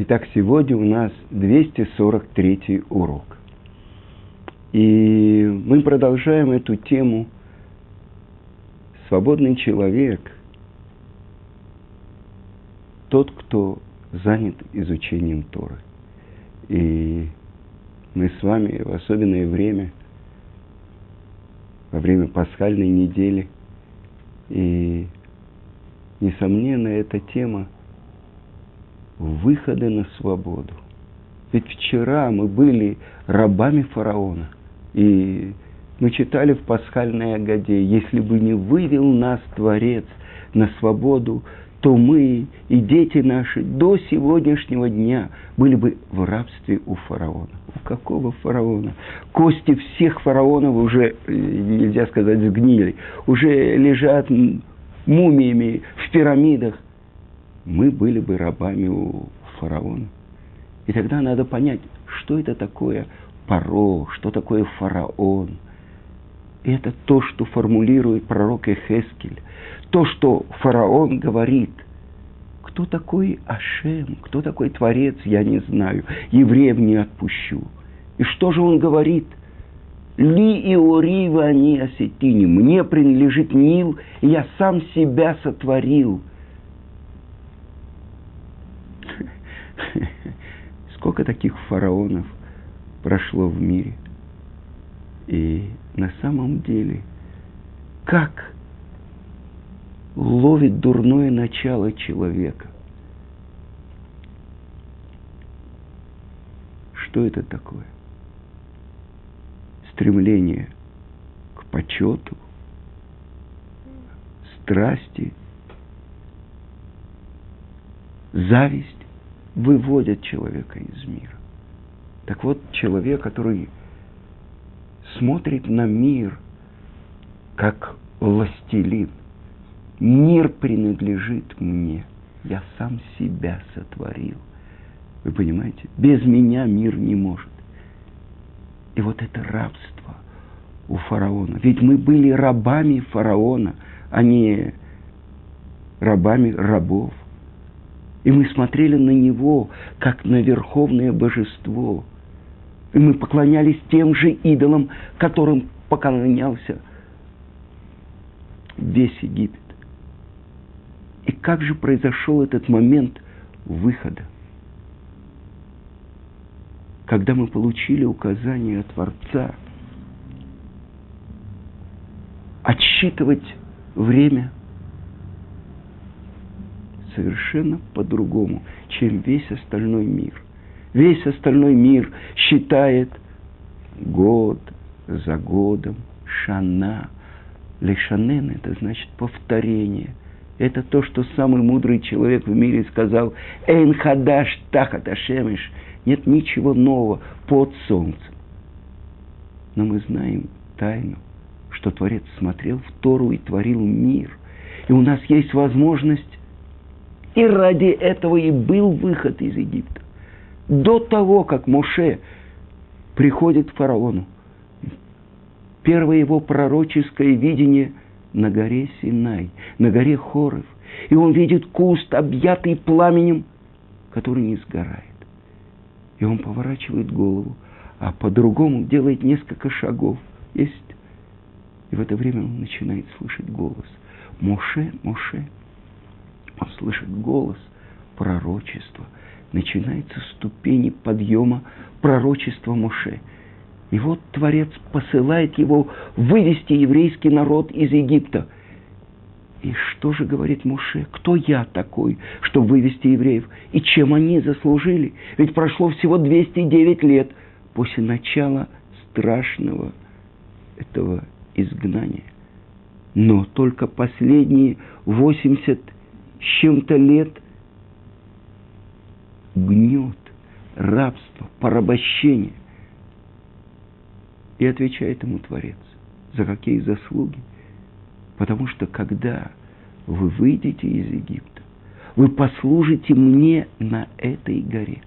Итак, сегодня у нас 243 урок. И мы продолжаем эту тему «Свободный человек – тот, кто занят изучением Торы». И мы с вами в особенное время, во время пасхальной недели, и, несомненно, эта тема – выхода на свободу. Ведь вчера мы были рабами фараона. И мы читали в пасхальной Агаде, если бы не вывел нас Творец на свободу, то мы и дети наши до сегодняшнего дня были бы в рабстве у фараона. У какого фараона? Кости всех фараонов уже, нельзя сказать, сгнили, уже лежат мумиями в пирамидах мы были бы рабами у фараона. И тогда надо понять, что это такое паро, что такое фараон. И это то, что формулирует пророк Эхескель. То, что фараон говорит. Кто такой Ашем, кто такой Творец, я не знаю. Евреев не отпущу. И что же он говорит? Ли и орива они осетини. Мне принадлежит Нил, и я сам себя сотворил. Сколько таких фараонов прошло в мире. И на самом деле, как ловит дурное начало человека. Что это такое? Стремление к почету, страсти, зависть выводят человека из мира. Так вот, человек, который смотрит на мир как властелин, мир принадлежит мне, я сам себя сотворил. Вы понимаете? Без меня мир не может. И вот это рабство у фараона. Ведь мы были рабами фараона, а не рабами рабов. И мы смотрели на него, как на верховное божество. И мы поклонялись тем же идолам, которым поклонялся весь Египет. И как же произошел этот момент выхода? Когда мы получили указание от Творца отсчитывать время – совершенно по-другому, чем весь остальной мир. Весь остальной мир считает год за годом, шана. Лешанен – это значит повторение. Это то, что самый мудрый человек в мире сказал «Эйн хадаш тахат ашемеш» – нет ничего нового под солнцем. Но мы знаем тайну, что Творец смотрел в Тору и творил мир. И у нас есть возможность и ради этого и был выход из Египта. До того, как Моше приходит к фараону, первое его пророческое видение на горе Синай, на горе Хоров. И он видит куст, объятый пламенем, который не сгорает. И он поворачивает голову, а по-другому делает несколько шагов. Есть. И в это время он начинает слышать голос. Моше, Моше – слышит голос пророчества. Начинаются ступени подъема пророчества Моше. И вот Творец посылает его вывести еврейский народ из Египта. И что же говорит Муше? Кто я такой, чтобы вывести евреев? И чем они заслужили? Ведь прошло всего 209 лет после начала страшного этого изгнания. Но только последние 80 с чем-то лет гнет, рабство, порабощение. И отвечает ему Творец, за какие заслуги. Потому что когда вы выйдете из Египта, вы послужите мне на этой горе.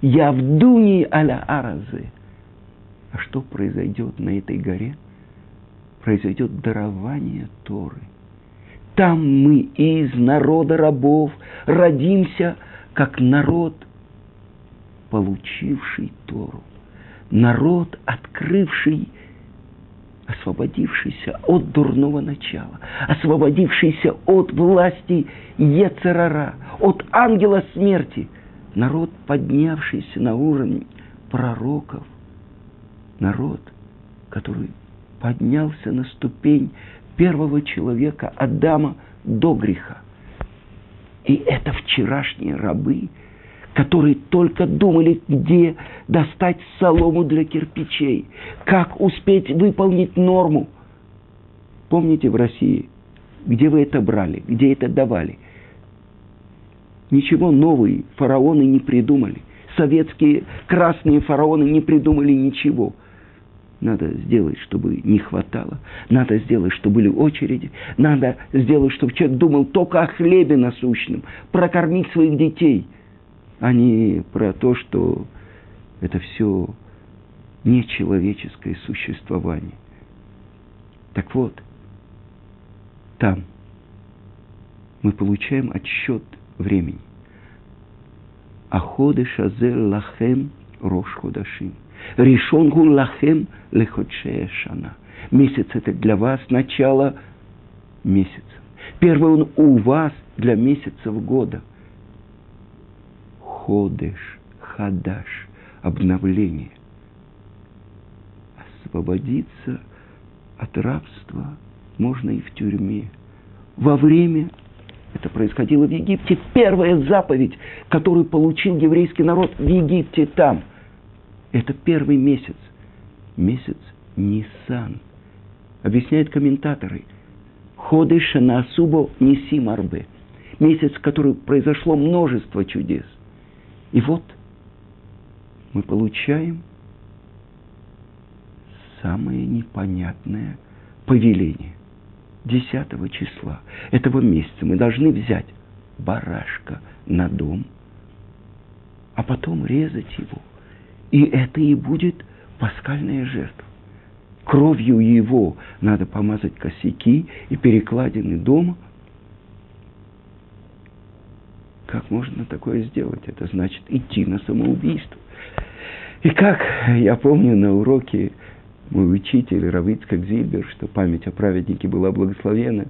Я в Дуни аля Аразе. А что произойдет на этой горе? Произойдет дарование Торы – там мы из народа рабов родимся, как народ получивший Тору. Народ, открывший, освободившийся от дурного начала, освободившийся от власти Ецерара, от ангела смерти. Народ, поднявшийся на уровень пророков. Народ, который поднялся на ступень первого человека, Адама, до греха. И это вчерашние рабы, которые только думали, где достать солому для кирпичей, как успеть выполнить норму. Помните в России, где вы это брали, где это давали? Ничего нового фараоны не придумали. Советские красные фараоны не придумали ничего – надо сделать, чтобы не хватало. Надо сделать, чтобы были очереди. Надо сделать, чтобы человек думал только о хлебе насущном. Прокормить своих детей. А не про то, что это все нечеловеческое существование. Так вот, там мы получаем отсчет времени. Аходы шазер лахем рош ходашим – Решон гу лахем леходшея шана. Месяц это для вас начало месяца. Первый он у вас для месяцев года. Ходыш, хадаш, обновление. Освободиться от рабства можно и в тюрьме. Во время это происходило в Египте. Первая заповедь, которую получил еврейский народ в Египте там. Это первый месяц. Месяц Нисан. Объясняют комментаторы. Ходы Шанасубо Ниси Марбе. Месяц, в который произошло множество чудес. И вот мы получаем самое непонятное повеление. 10 числа этого месяца мы должны взять барашка на дом, а потом резать его – и это и будет пасхальная жертва. Кровью его надо помазать косяки и перекладины дома. Как можно такое сделать? Это значит идти на самоубийство. И как я помню на уроке мой учитель Равицкак Зильбер, что память о праведнике была благословена,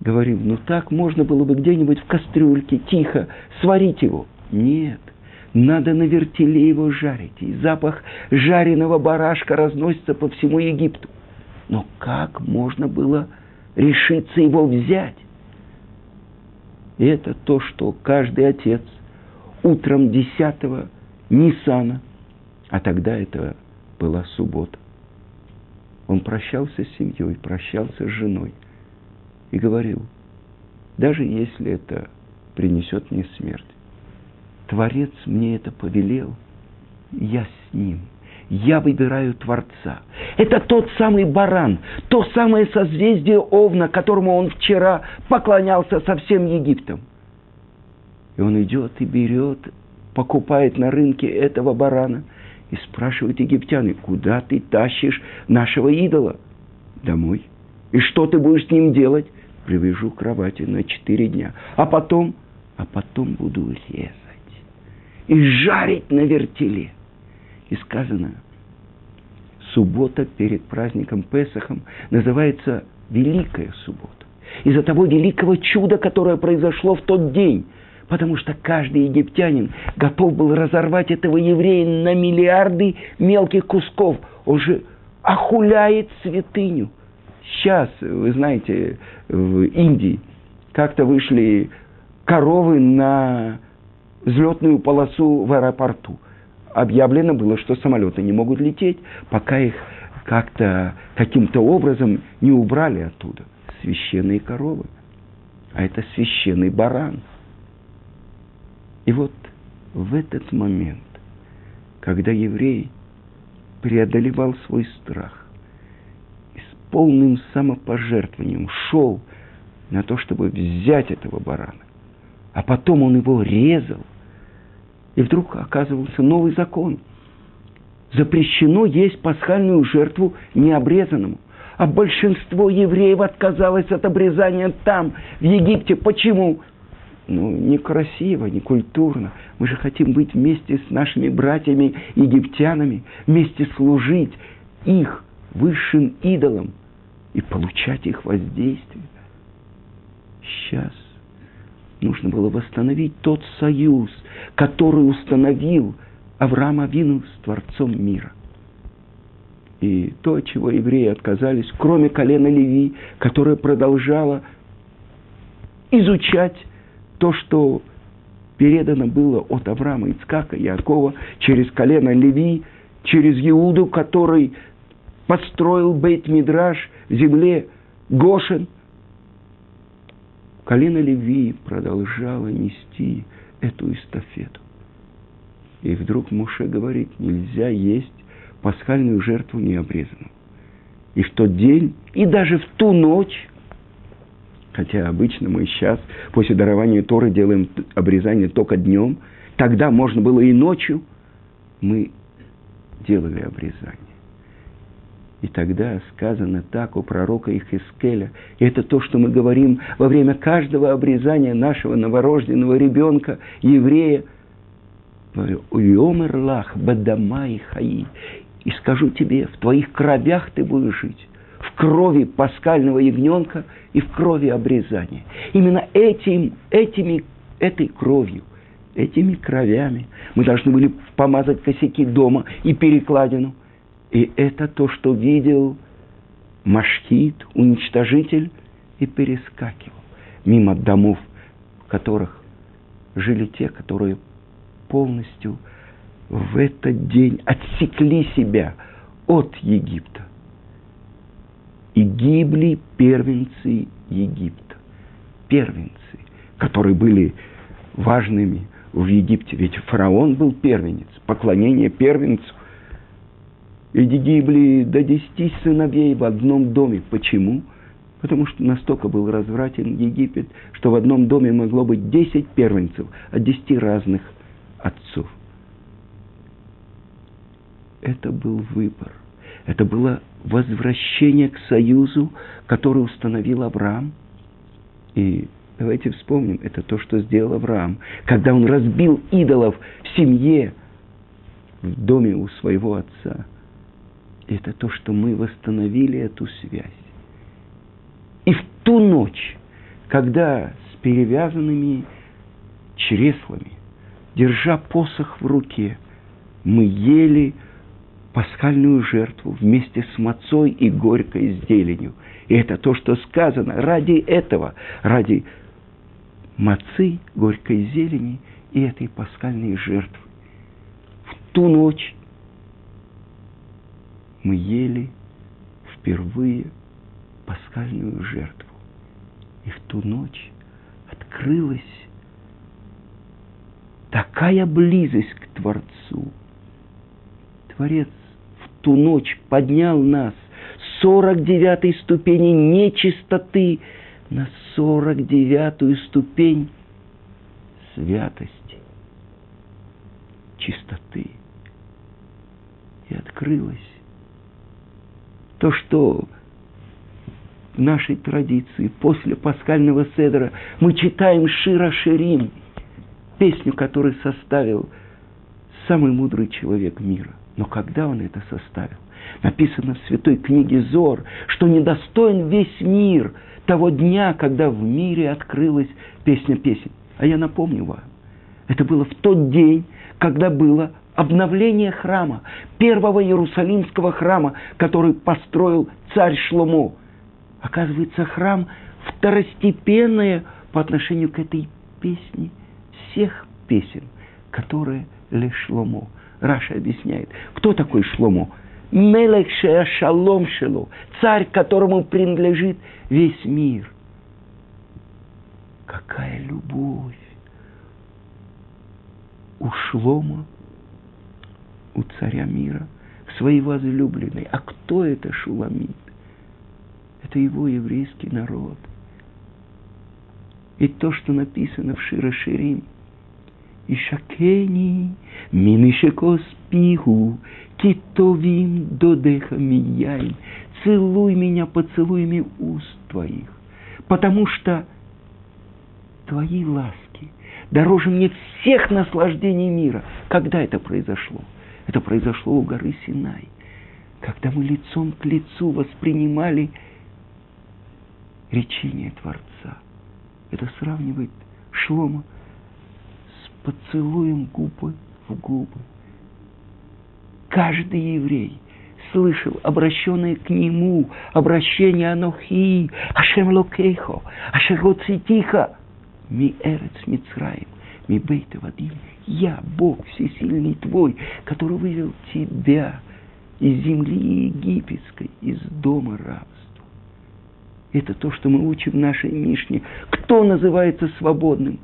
говорил, ну так можно было бы где-нибудь в кастрюльке тихо сварить его. Нет – надо на вертеле его жарить. И запах жареного барашка разносится по всему Египту. Но как можно было решиться его взять? И это то, что каждый отец утром 10 Нисана, а тогда это была суббота, он прощался с семьей, прощался с женой и говорил, даже если это принесет мне смерть, Творец мне это повелел, я с ним. Я выбираю Творца. Это тот самый баран, то самое созвездие Овна, которому он вчера поклонялся со всем Египтом. И он идет и берет, покупает на рынке этого барана и спрашивает египтяне, куда ты тащишь нашего идола? Домой. И что ты будешь с ним делать? Привяжу к кровати на четыре дня. А потом, а потом буду резать и жарить на вертеле. И сказано, суббота перед праздником Песахом называется Великая суббота. Из-за того великого чуда, которое произошло в тот день. Потому что каждый египтянин готов был разорвать этого еврея на миллиарды мелких кусков. Он же охуляет святыню. Сейчас, вы знаете, в Индии как-то вышли коровы на взлетную полосу в аэропорту. Объявлено было, что самолеты не могут лететь, пока их как-то каким-то образом не убрали оттуда. Священные коровы. А это священный баран. И вот в этот момент, когда еврей преодолевал свой страх и с полным самопожертвованием шел на то, чтобы взять этого барана, а потом он его резал, и вдруг оказывался новый закон. Запрещено есть пасхальную жертву необрезанному. А большинство евреев отказалось от обрезания там, в Египте. Почему? ну, некрасиво, некультурно. Мы же хотим быть вместе с нашими братьями египтянами, вместе служить их высшим идолам и получать их воздействие. Сейчас было восстановить тот союз, который установил Авраам Авину с Творцом мира. И то, от чего евреи отказались, кроме колена Леви, которое продолжало изучать то, что передано было от Авраама, Ицкака, Якова, через колено Леви, через Иуду, который построил Бейт Мидраш в земле Гошин. Колено Леви продолжало нести эту эстафету. И вдруг Муше говорит, нельзя есть пасхальную жертву необрезанную. И в тот день, и даже в ту ночь, хотя обычно мы сейчас после дарования Торы делаем обрезание только днем, тогда можно было и ночью, мы делали обрезание. И тогда сказано так у пророка Ихискеля. И это то, что мы говорим во время каждого обрезания нашего новорожденного ребенка, еврея. Уйомер лах бадамай хаи. И скажу тебе, в твоих кровях ты будешь жить. В крови пасхального ягненка и в крови обрезания. Именно этим, этими, этой кровью, этими кровями мы должны были помазать косяки дома и перекладину. И это то, что видел Машхит, уничтожитель, и перескакивал мимо домов, в которых жили те, которые полностью в этот день отсекли себя от Египта. И гибли первенцы Египта. Первенцы, которые были важными в Египте. Ведь фараон был первенец, поклонение первенцу. И гибли до десяти сыновей в одном доме. Почему? Потому что настолько был развратен Египет, что в одном доме могло быть десять первенцев от десяти разных отцов это был выбор. Это было возвращение к союзу, который установил Авраам. И давайте вспомним, это то, что сделал Авраам. Когда он разбил идолов в семье, в доме у своего отца. Это то, что мы восстановили эту связь. И в ту ночь, когда с перевязанными чреслами, держа посох в руке, мы ели пасхальную жертву вместе с мацой и горькой зеленью. И это то, что сказано. Ради этого, ради мацы, горькой зелени и этой пасхальной жертвы. В ту ночь мы ели впервые пасхальную жертву. И в ту ночь открылась такая близость к Творцу. Творец ту ночь поднял нас с 49 ступени нечистоты на 49 ступень святости, чистоты. И открылось то, что в нашей традиции после пасхального седра мы читаем Шира Ширим, песню, которую составил самый мудрый человек мира. Но когда он это составил? Написано в святой книге Зор, что недостоин весь мир того дня, когда в мире открылась песня песен. А я напомню вам, это было в тот день, когда было обновление храма, первого Иерусалимского храма, который построил царь Шломо. Оказывается, храм второстепенное по отношению к этой песне всех песен, которые лишь Шломо – Раша объясняет, кто такой Шломо? Мелех шалом шело, царь, которому принадлежит весь мир. Какая любовь у Шлома, у царя мира, к своей возлюбленной. А кто это Шуламид? Это его еврейский народ. И то, что написано в Широ Ширим – Ишакени, мимишекос пиху, китовим додеха мияйн. Целуй меня поцелуями уст твоих, потому что твои ласки дороже мне всех наслаждений мира. Когда это произошло? Это произошло у горы Синай, когда мы лицом к лицу воспринимали речение Творца. Это сравнивает Шлома с поцелуем губы в губы. Каждый еврей слышал обращенное к нему обращение Анохи, Ашем Локейхо, Ашер Цитиха, Ми Эрец Мицраим, Ми Бейта Вадим. Я, Бог всесильный твой, который вывел тебя из земли египетской, из дома рабства. Это то, что мы учим в нашей Мишне. Кто называется свободным?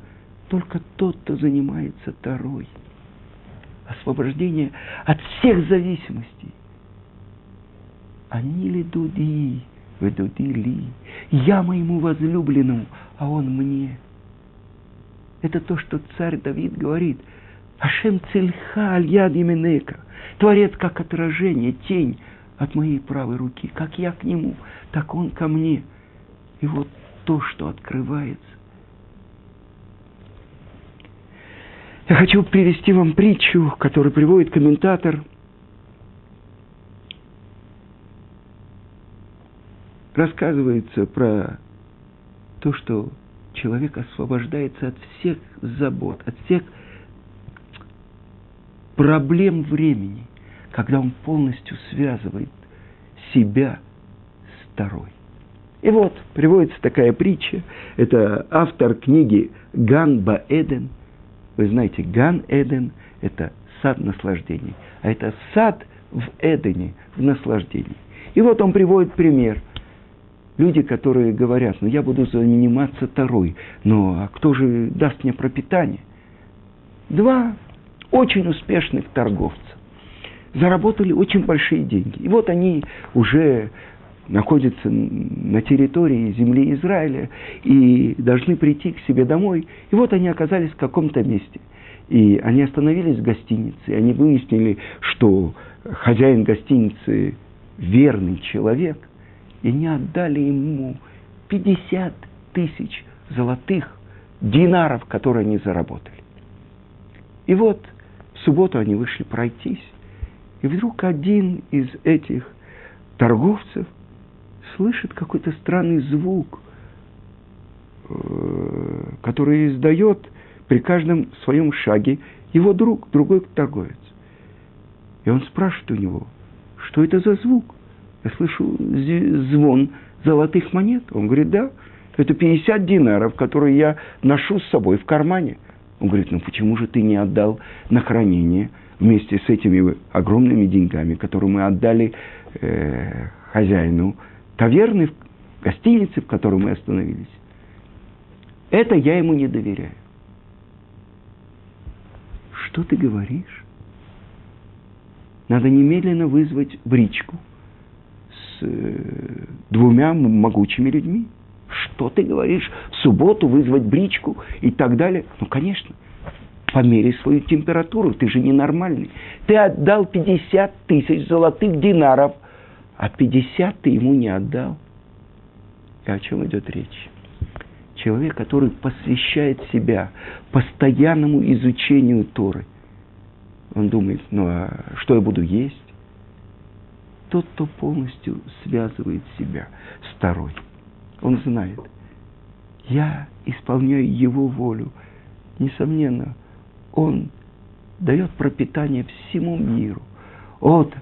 Только тот, кто занимается Тарой. Освобождение от всех зависимостей. Они ли дуди, вы дуди ли. Я моему возлюбленному, а он мне. Это то, что царь Давид говорит. Ашем цельха аль-яд именека. Творец как отражение, тень от моей правой руки. Как я к нему, так он ко мне – и вот то, что открывается. Я хочу привести вам притчу, которую приводит комментатор. Рассказывается про то, что человек освобождается от всех забот, от всех проблем времени, когда он полностью связывает себя с второй. И вот приводится такая притча. Это автор книги Ган Баэден. Вы знаете, Ган Эден – это сад наслаждений. А это сад в Эдене, в наслаждении. И вот он приводит пример. Люди, которые говорят, ну я буду заниматься Тарой, но а кто же даст мне пропитание? Два очень успешных торговца заработали очень большие деньги. И вот они уже находятся на территории земли Израиля и должны прийти к себе домой. И вот они оказались в каком-то месте. И они остановились в гостинице, и они выяснили, что хозяин гостиницы верный человек, и не отдали ему 50 тысяч золотых динаров, которые они заработали. И вот в субботу они вышли пройтись, и вдруг один из этих торговцев слышит какой-то странный звук, э, который издает при каждом своем шаге его друг, другой торговец. И он спрашивает у него, что это за звук? Я слышу звон золотых монет. Он говорит, да, это 50 динаров, которые я ношу с собой в кармане. Он говорит, ну почему же ты не отдал на хранение вместе с этими огромными деньгами, которые мы отдали э, хозяину таверны, в гостинице, в которой мы остановились. Это я ему не доверяю. Что ты говоришь? Надо немедленно вызвать бричку с э, двумя могучими людьми. Что ты говоришь? В субботу вызвать бричку и так далее? Ну, конечно. Померяй свою температуру, ты же ненормальный. Ты отдал 50 тысяч золотых динаров – а 50 ты ему не отдал. И о чем идет речь? Человек, который посвящает себя постоянному изучению Торы. Он думает, ну а что я буду есть? Тот, кто полностью связывает себя с Торой. Он знает, я исполняю его волю. Несомненно, он дает пропитание всему миру. От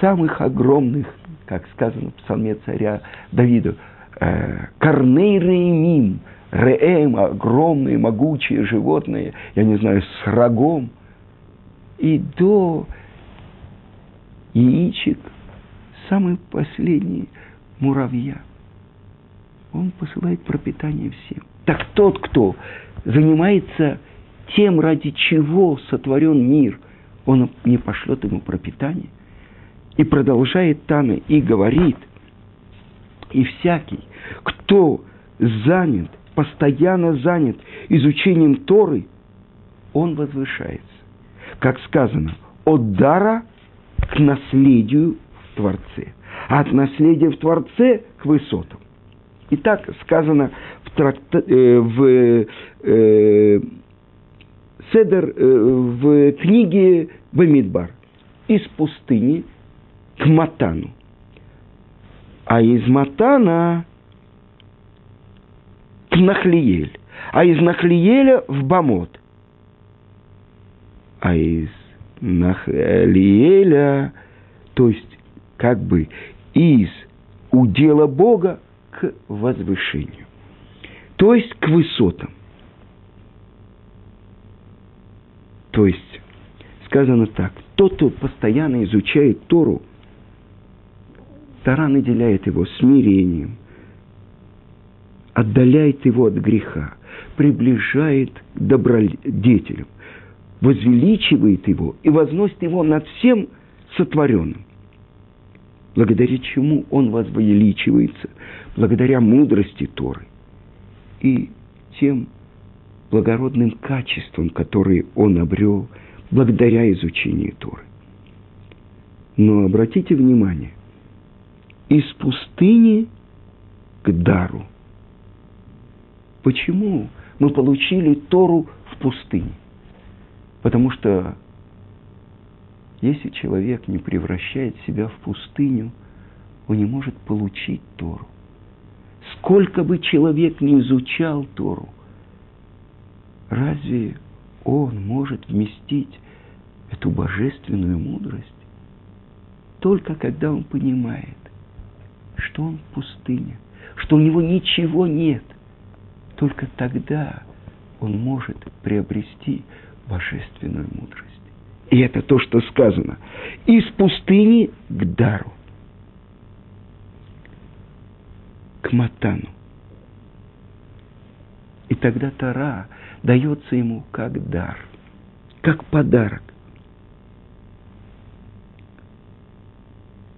самых огромных как сказано в псалме царя Давида, э, корней реймим, реэм, огромные, могучие животные, я не знаю, с рогом, и до яичек, самые последние муравья. Он посылает пропитание всем. Так тот, кто занимается тем, ради чего сотворен мир, он не пошлет ему пропитание. И продолжает Тана и говорит, и всякий, кто занят, постоянно занят изучением Торы, он возвышается. Как сказано, от дара к наследию в Творце, а от наследия в Творце к высотам. И так сказано в, тракта, э, в э, Седер э, в книге Бамидбар. Из пустыни к Матану. А из Матана к Нахлиель. А из Нахлиеля в Бамот. А из Нахлиеля, то есть как бы из удела Бога к возвышению. То есть к высотам. То есть, сказано так, тот, кто постоянно изучает Тору, Тора наделяет его смирением, отдаляет его от греха, приближает к добродетелям, возвеличивает его и возносит его над всем сотворенным. Благодаря чему он возвеличивается? Благодаря мудрости Торы и тем благородным качествам, которые он обрел благодаря изучению Торы. Но обратите внимание, из пустыни к дару. Почему мы получили Тору в пустыне? Потому что если человек не превращает себя в пустыню, он не может получить Тору. Сколько бы человек не изучал Тору, разве он может вместить эту божественную мудрость? Только когда он понимает, что он в пустыне, что у него ничего нет, только тогда он может приобрести божественную мудрость. И это то, что сказано. Из пустыни к дару. К матану. И тогда Тара дается ему как дар, как подарок.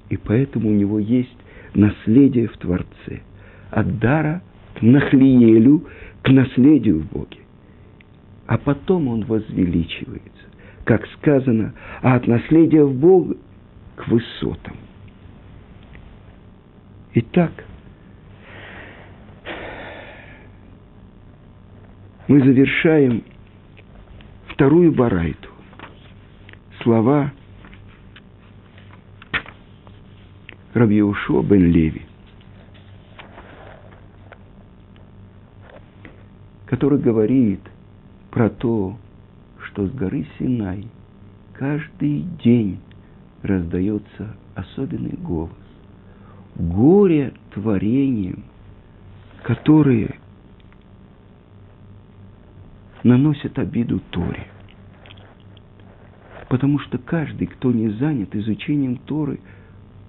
И поэтому у него есть наследие в Творце. От дара к нахлиелю, к наследию в Боге. А потом он возвеличивается, как сказано, а от наследия в Бога к высотам. Итак, мы завершаем вторую барайту. Слова Рабьеушо бен Леви, который говорит про то, что с горы Синай каждый день раздается особенный голос. Горе творением, которые наносят обиду Торе. Потому что каждый, кто не занят изучением Торы –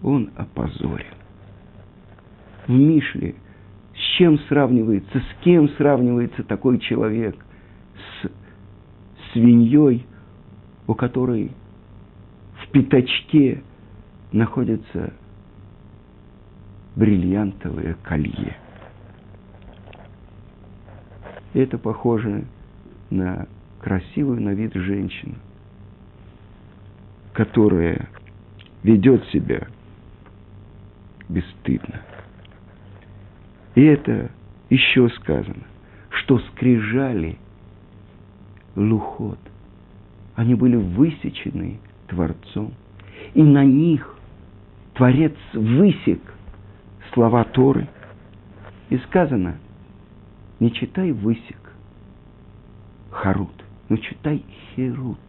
он опозорен. В Мишле с чем сравнивается, с кем сравнивается такой человек? Свиньей, у которой в пятачке находится бриллиантовое колье. Это похоже на красивую на вид женщину, которая ведет себя бесстыдно. И это еще сказано, что скрижали лухот, они были высечены Творцом, и на них Творец высек слова Торы. И сказано, не читай высек, Харут, но читай Херут.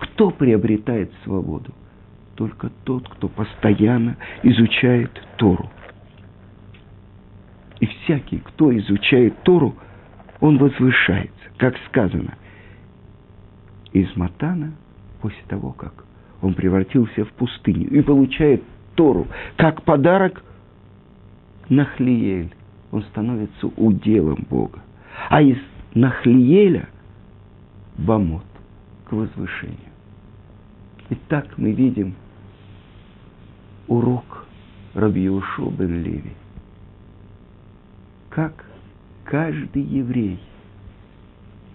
Кто приобретает свободу? только тот, кто постоянно изучает Тору. И всякий, кто изучает Тору, он возвышается, как сказано. Из Матана, после того, как он превратился в пустыню и получает Тору как подарок, Нахлиель, он становится уделом Бога. А из Нахлиеля – Бамот, к возвышению. Итак, мы видим – урок Рабиушу бен Леви. Как каждый еврей,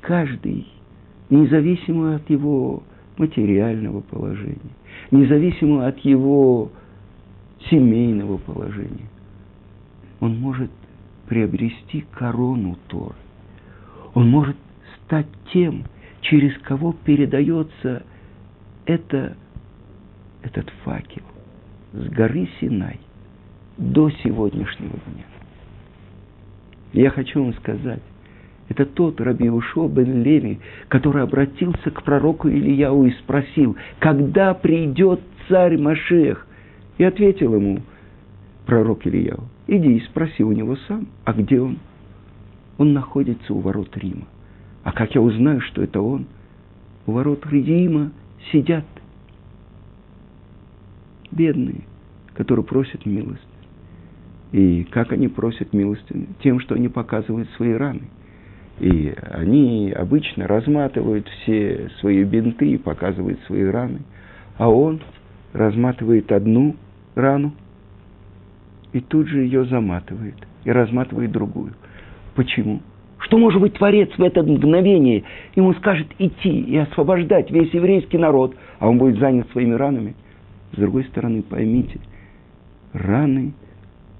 каждый, независимо от его материального положения, независимо от его семейного положения, он может приобрести корону Торы. Он может стать тем, через кого передается это, этот факел с горы Синай до сегодняшнего дня. Я хочу вам сказать, это тот Раби Ушо бен Леви, который обратился к пророку Ильяу и спросил, когда придет царь Машех? И ответил ему пророк Ильяу, иди и спроси у него сам, а где он? Он находится у ворот Рима. А как я узнаю, что это он? У ворот Рима сидят бедные, которые просят милости. И как они просят милости? Тем, что они показывают свои раны. И они обычно разматывают все свои бинты и показывают свои раны. А он разматывает одну рану и тут же ее заматывает и разматывает другую. Почему? Что может быть Творец в это мгновение? Ему скажет идти и освобождать весь еврейский народ, а он будет занят своими ранами. С другой стороны, поймите, раны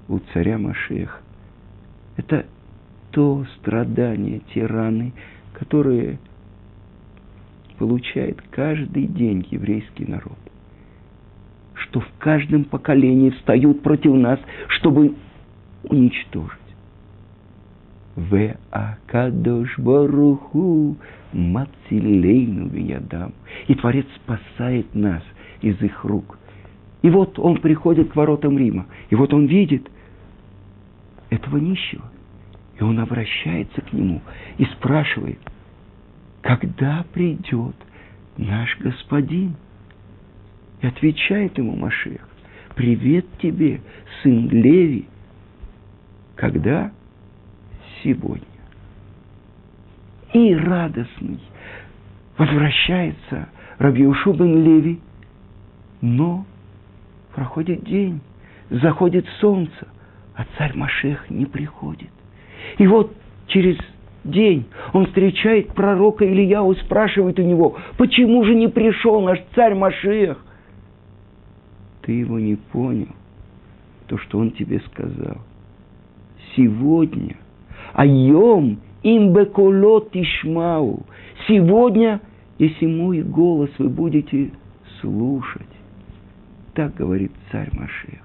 у царя Машеха – это то страдание, те раны, которые получает каждый день еврейский народ. Что в каждом поколении встают против нас, чтобы уничтожить. В Акадош Баруху Мацилейну Виядам. И Творец спасает нас из их рук. И вот он приходит к воротам Рима, и вот он видит этого нищего – и он обращается к нему и спрашивает, когда придет наш господин? И отвечает ему Машех, привет тебе, сын Леви. Когда? Сегодня. И радостный возвращается Рабиушу бен Леви, но проходит день, заходит солнце, а царь Машех не приходит. И вот через день он встречает пророка Ильяу, спрашивает у него, почему же не пришел наш царь Машех? Ты его не понял, то, что он тебе сказал. Сегодня, айом имбеколот ишмау, сегодня, если мой голос вы будете слушать, так говорит царь Машех.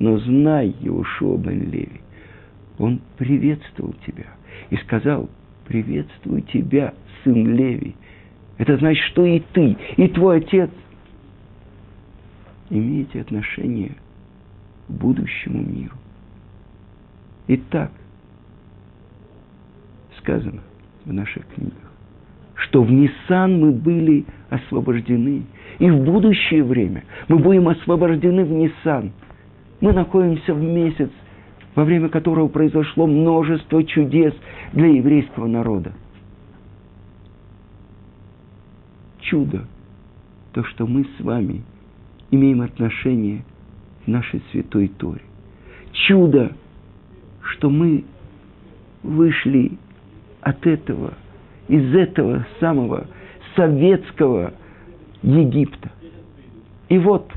Но знай, Иошуа бен Леви, он приветствовал тебя и сказал, приветствую тебя, сын Леви. Это значит, что и ты, и твой отец имеете отношение к будущему миру. Итак, сказано в наших книгах, что в Ниссан мы были освобождены, и в будущее время мы будем освобождены в Ниссан. Мы находимся в месяц во время которого произошло множество чудес для еврейского народа. Чудо, то, что мы с вами имеем отношение к нашей святой Торе. Чудо, что мы вышли от этого, из этого самого советского Египта. И вот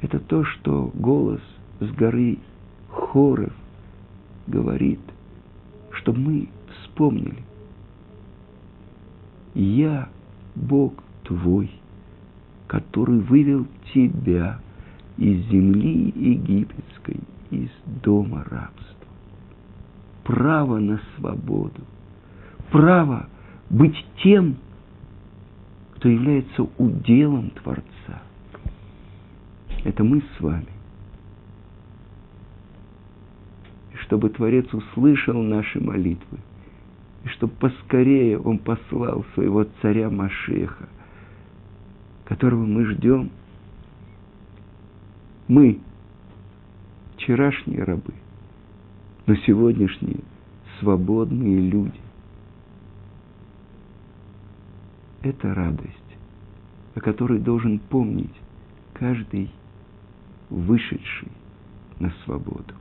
это то, что голос – с горы Хоров говорит, чтобы мы вспомнили. Я Бог твой, который вывел тебя из земли египетской, из дома рабства. Право на свободу, право быть тем, кто является уделом Творца. Это мы с вами. Чтобы Творец услышал наши молитвы, и чтобы поскорее Он послал своего царя Машеха, которого мы ждем. Мы, вчерашние рабы, но сегодняшние свободные люди. Это радость, о которой должен помнить каждый вышедший на свободу.